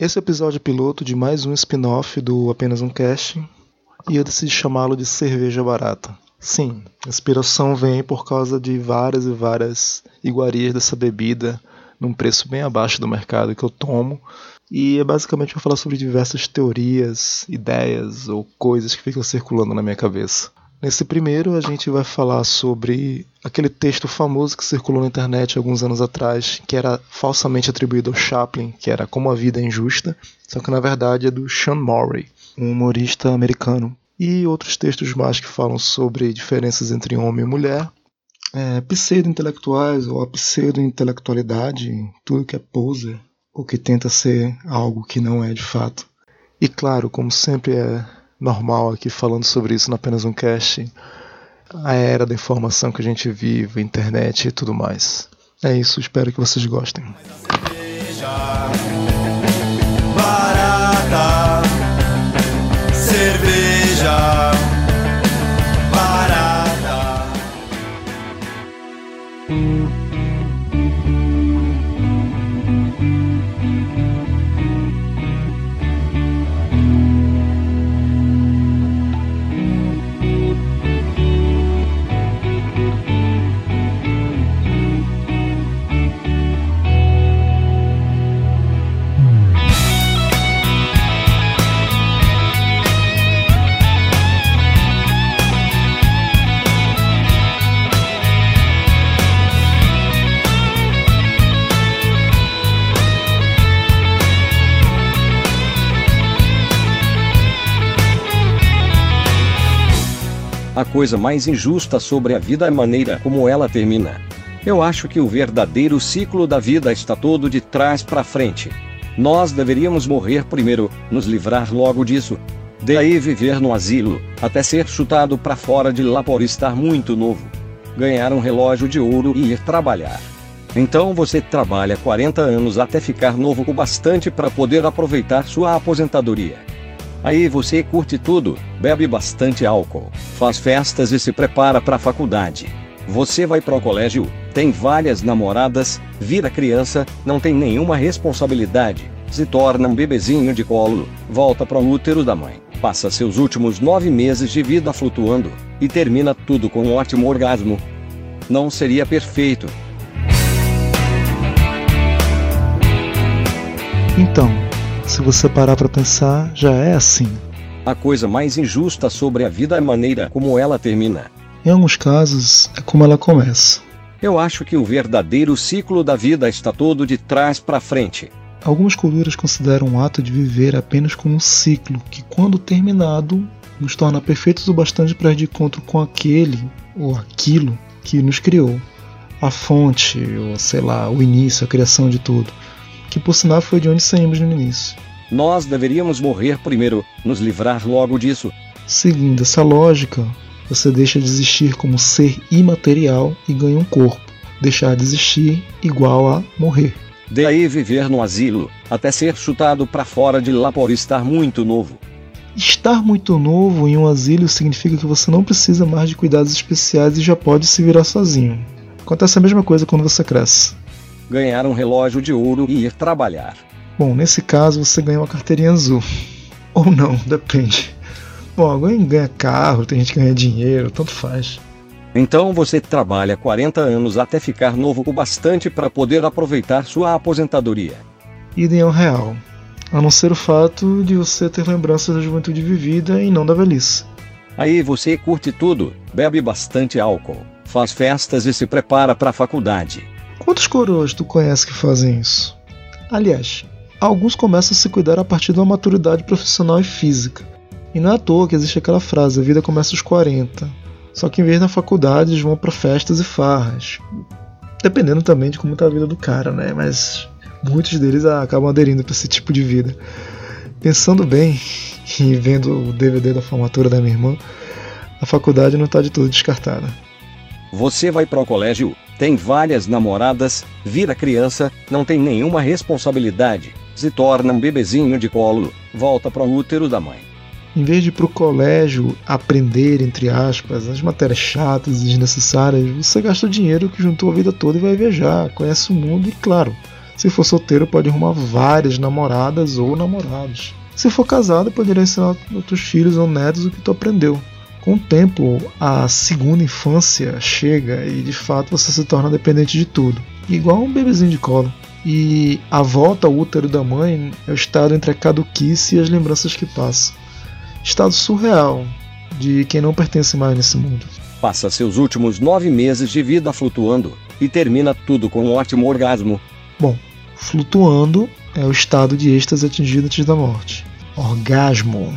Esse é o episódio piloto de mais um spin-off do Apenas um Cast e eu decidi chamá-lo de Cerveja Barata. Sim, a inspiração vem por causa de várias e várias iguarias dessa bebida num preço bem abaixo do mercado que eu tomo e é basicamente para falar sobre diversas teorias, ideias ou coisas que ficam circulando na minha cabeça. Nesse primeiro, a gente vai falar sobre aquele texto famoso que circulou na internet alguns anos atrás, que era falsamente atribuído ao Chaplin, que era Como a Vida é Injusta, só que na verdade é do Sean Murray, um humorista americano. E outros textos mais que falam sobre diferenças entre homem e mulher, é, pseudo-intelectuais ou a pseudo-intelectualidade, tudo que é poser, ou que tenta ser algo que não é de fato. E claro, como sempre é normal aqui falando sobre isso no apenas um cast. A era da informação que a gente vive, internet e tudo mais. É isso, espero que vocês gostem. Barata, cerveja. A coisa mais injusta sobre a vida é a maneira como ela termina. Eu acho que o verdadeiro ciclo da vida está todo de trás para frente. Nós deveríamos morrer primeiro, nos livrar logo disso. Daí viver no asilo, até ser chutado para fora de lá por estar muito novo. Ganhar um relógio de ouro e ir trabalhar. Então você trabalha 40 anos até ficar novo o bastante para poder aproveitar sua aposentadoria. Aí você curte tudo, bebe bastante álcool, faz festas e se prepara para a faculdade. Você vai pro colégio, tem várias namoradas, vira criança, não tem nenhuma responsabilidade, se torna um bebezinho de colo, volta pro útero da mãe, passa seus últimos nove meses de vida flutuando, e termina tudo com um ótimo orgasmo. Não seria perfeito. Então, se você parar para pensar, já é assim. A coisa mais injusta sobre a vida é a maneira como ela termina. Em alguns casos, é como ela começa. Eu acho que o verdadeiro ciclo da vida está todo de trás para frente. Algumas culturas consideram o ato de viver apenas como um ciclo que, quando terminado, nos torna perfeitos o bastante para ir de encontro com aquele ou aquilo que nos criou. A fonte, ou sei lá, o início, a criação de tudo que por sinal foi de onde saímos no início. Nós deveríamos morrer primeiro, nos livrar logo disso. Seguindo essa lógica, você deixa de existir como ser imaterial e ganha um corpo. Deixar de existir igual a morrer. Daí viver no asilo, até ser chutado para fora de lá por estar muito novo. Estar muito novo em um asilo significa que você não precisa mais de cuidados especiais e já pode se virar sozinho. Acontece a mesma coisa quando você cresce ganhar um relógio de ouro e ir trabalhar. Bom, nesse caso você ganha uma carteirinha azul. Ou não, depende. Bom, alguém ganha carro, tem gente que ganha dinheiro, tanto faz. Então você trabalha 40 anos até ficar novo o bastante para poder aproveitar sua aposentadoria. Idem ao real, a não ser o fato de você ter lembranças da juventude vivida e não da velhice. Aí você curte tudo, bebe bastante álcool, faz festas e se prepara para a faculdade. Quantos coroas tu conhece que fazem isso? Aliás, alguns começam a se cuidar a partir de uma maturidade profissional e física. E não é à toa que existe aquela frase: a vida começa aos 40. Só que em vez da faculdade, eles vão para festas e farras. Dependendo também de como tá a vida do cara, né? Mas muitos deles acabam aderindo para esse tipo de vida. Pensando bem e vendo o DVD da formatura da minha irmã, a faculdade não está de todo descartada. Você vai para o colégio, tem várias namoradas, vira criança, não tem nenhuma responsabilidade, se torna um bebezinho de colo, volta para o útero da mãe. Em vez de ir para o colégio aprender, entre aspas, as matérias chatas e desnecessárias, você gasta o dinheiro que juntou a vida toda e vai viajar, conhece o mundo e, claro, Se for solteiro, pode arrumar várias namoradas ou namorados. Se for casado, poderia ensinar outros filhos ou netos o que tu aprendeu. Com o tempo, a segunda infância chega e de fato você se torna dependente de tudo, igual um bebezinho de colo. E a volta ao útero da mãe é o estado entre a caduquice e as lembranças que passam. Estado surreal de quem não pertence mais nesse mundo. Passa seus últimos nove meses de vida flutuando e termina tudo com um ótimo orgasmo. Bom, flutuando é o estado de êxtase atingido antes da morte. Orgasmo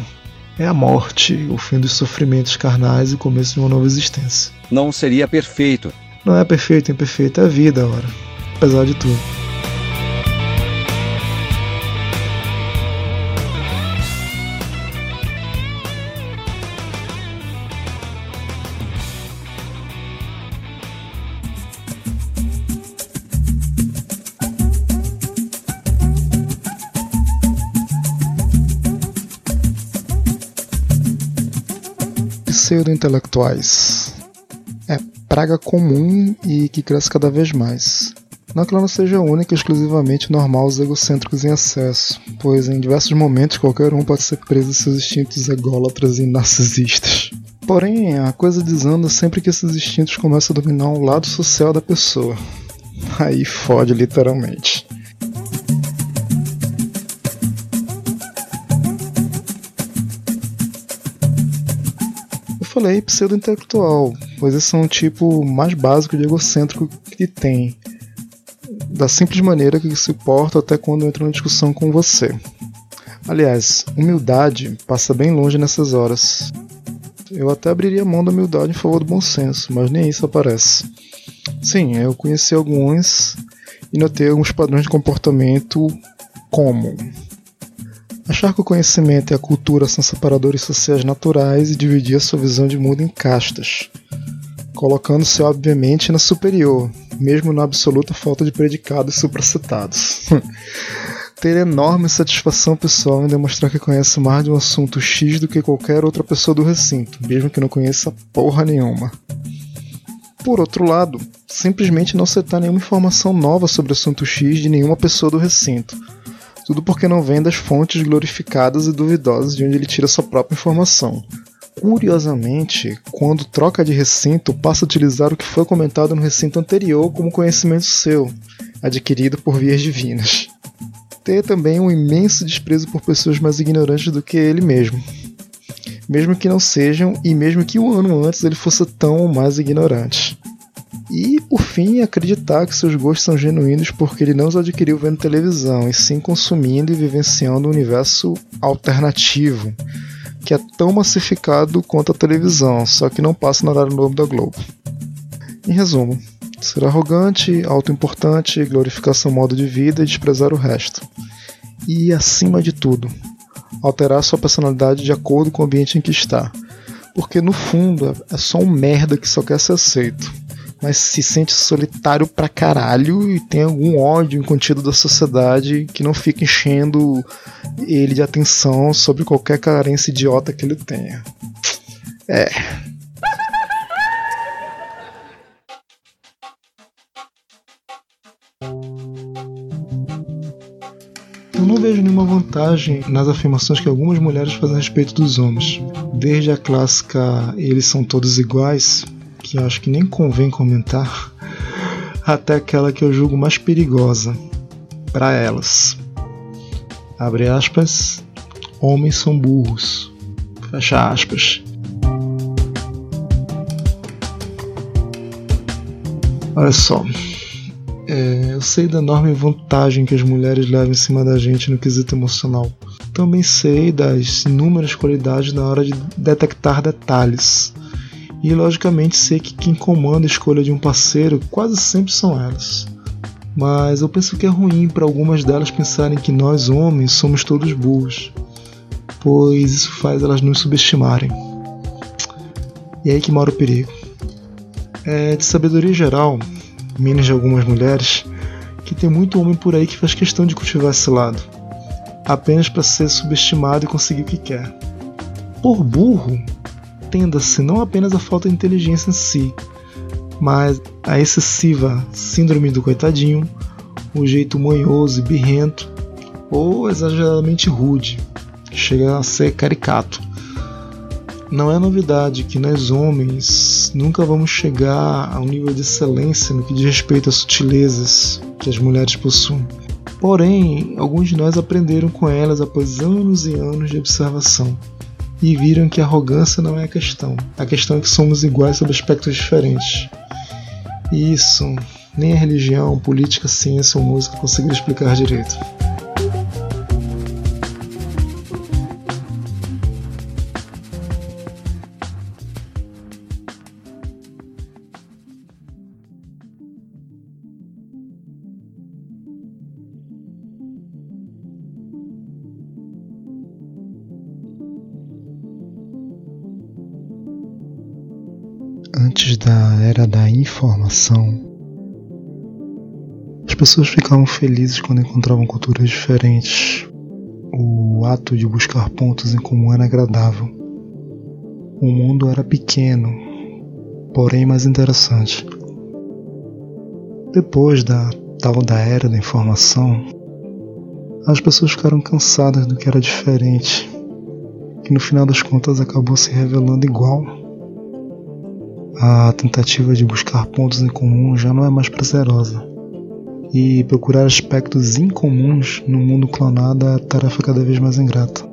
é a morte, o fim dos sofrimentos carnais e o começo de uma nova existência. Não seria perfeito. Não é perfeito, imperfeito, é a vida, ora. Apesar de tudo. Pseudo-intelectuais. É praga comum e que cresce cada vez mais. Não que ela não seja única e exclusivamente normal aos egocêntricos em excesso, pois em diversos momentos qualquer um pode ser preso em seus instintos ególatras e narcisistas. Porém, a coisa desanda sempre que esses instintos começam a dominar o lado social da pessoa. Aí fode literalmente. Falei pseudo-intelectual, pois esse é um tipo mais básico de egocêntrico que tem. Da simples maneira que se porta até quando entra na discussão com você. Aliás, humildade passa bem longe nessas horas. Eu até abriria mão da humildade em favor do bom senso, mas nem isso aparece. Sim, eu conheci alguns e notei alguns padrões de comportamento como Achar que o conhecimento e a cultura são separadores sociais naturais e dividir a sua visão de mundo em castas, colocando-se obviamente na superior, mesmo na absoluta falta de predicados supracitados. Ter enorme satisfação pessoal em demonstrar que conhece mais de um assunto X do que qualquer outra pessoa do recinto, mesmo que não conheça porra nenhuma. Por outro lado, simplesmente não citar nenhuma informação nova sobre o assunto X de nenhuma pessoa do recinto, tudo porque não vem das fontes glorificadas e duvidosas de onde ele tira sua própria informação. Curiosamente, quando troca de recinto, passa a utilizar o que foi comentado no recinto anterior como conhecimento seu, adquirido por vias divinas. Ter também um imenso desprezo por pessoas mais ignorantes do que ele mesmo. Mesmo que não sejam, e mesmo que um ano antes ele fosse tão ou mais ignorante. E, por fim, acreditar que seus gostos são genuínos porque ele não os adquiriu vendo televisão, e sim consumindo e vivenciando um universo alternativo, que é tão massificado quanto a televisão, só que não passa no horário novo da Globo. Em resumo, ser arrogante, autoimportante, glorificar seu modo de vida e desprezar o resto. E, acima de tudo, alterar sua personalidade de acordo com o ambiente em que está. Porque no fundo é só um merda que só quer ser aceito mas se sente solitário pra caralho e tem algum ódio incontido da sociedade que não fica enchendo ele de atenção sobre qualquer carência idiota que ele tenha. É. Eu não vejo nenhuma vantagem nas afirmações que algumas mulheres fazem a respeito dos homens. Desde a clássica eles são todos iguais, que acho que nem convém comentar, até aquela que eu julgo mais perigosa para elas. Abre aspas, homens são burros. Fecha aspas. Olha só, é, eu sei da enorme vantagem que as mulheres levam em cima da gente no quesito emocional. Também sei das inúmeras qualidades na hora de detectar detalhes e logicamente sei que quem comanda a escolha de um parceiro quase sempre são elas. Mas eu penso que é ruim para algumas delas pensarem que nós homens somos todos burros, pois isso faz elas nos subestimarem. E é aí que mora o perigo. É de sabedoria geral, menos de algumas mulheres, que tem muito homem por aí que faz questão de cultivar esse lado, apenas para ser subestimado e conseguir o que quer. Por burro, atenda-se não apenas à falta de inteligência em si, mas a excessiva síndrome do coitadinho, um jeito manhoso e birrento, ou exageradamente rude, que chega a ser caricato. Não é novidade que nós homens nunca vamos chegar a um nível de excelência no que diz respeito às sutilezas que as mulheres possuem. Porém, alguns de nós aprenderam com elas após anos e anos de observação e viram que arrogância não é a questão. A questão é que somos iguais sob aspectos diferentes. E isso nem a religião, política, ciência ou música conseguiram explicar direito. Da era da informação, as pessoas ficavam felizes quando encontravam culturas diferentes. O ato de buscar pontos em comum era agradável. O mundo era pequeno, porém mais interessante. Depois da tal da era da informação, as pessoas ficaram cansadas do que era diferente, que no final das contas acabou se revelando igual a tentativa de buscar pontos em comum já não é mais prazerosa. E procurar aspectos incomuns no mundo clonado é tarefa cada vez mais ingrata.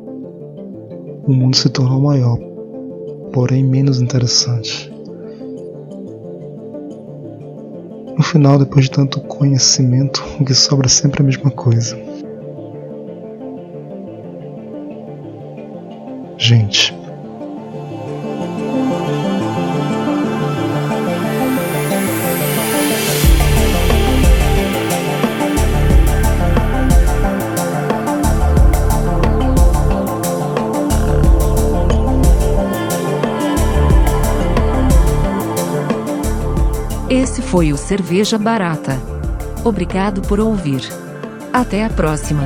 O mundo se tornou maior, porém menos interessante. No final, depois de tanto conhecimento, o que sobra é sempre a mesma coisa. Gente, foi o Cerveja Barata. Obrigado por ouvir. Até a próxima.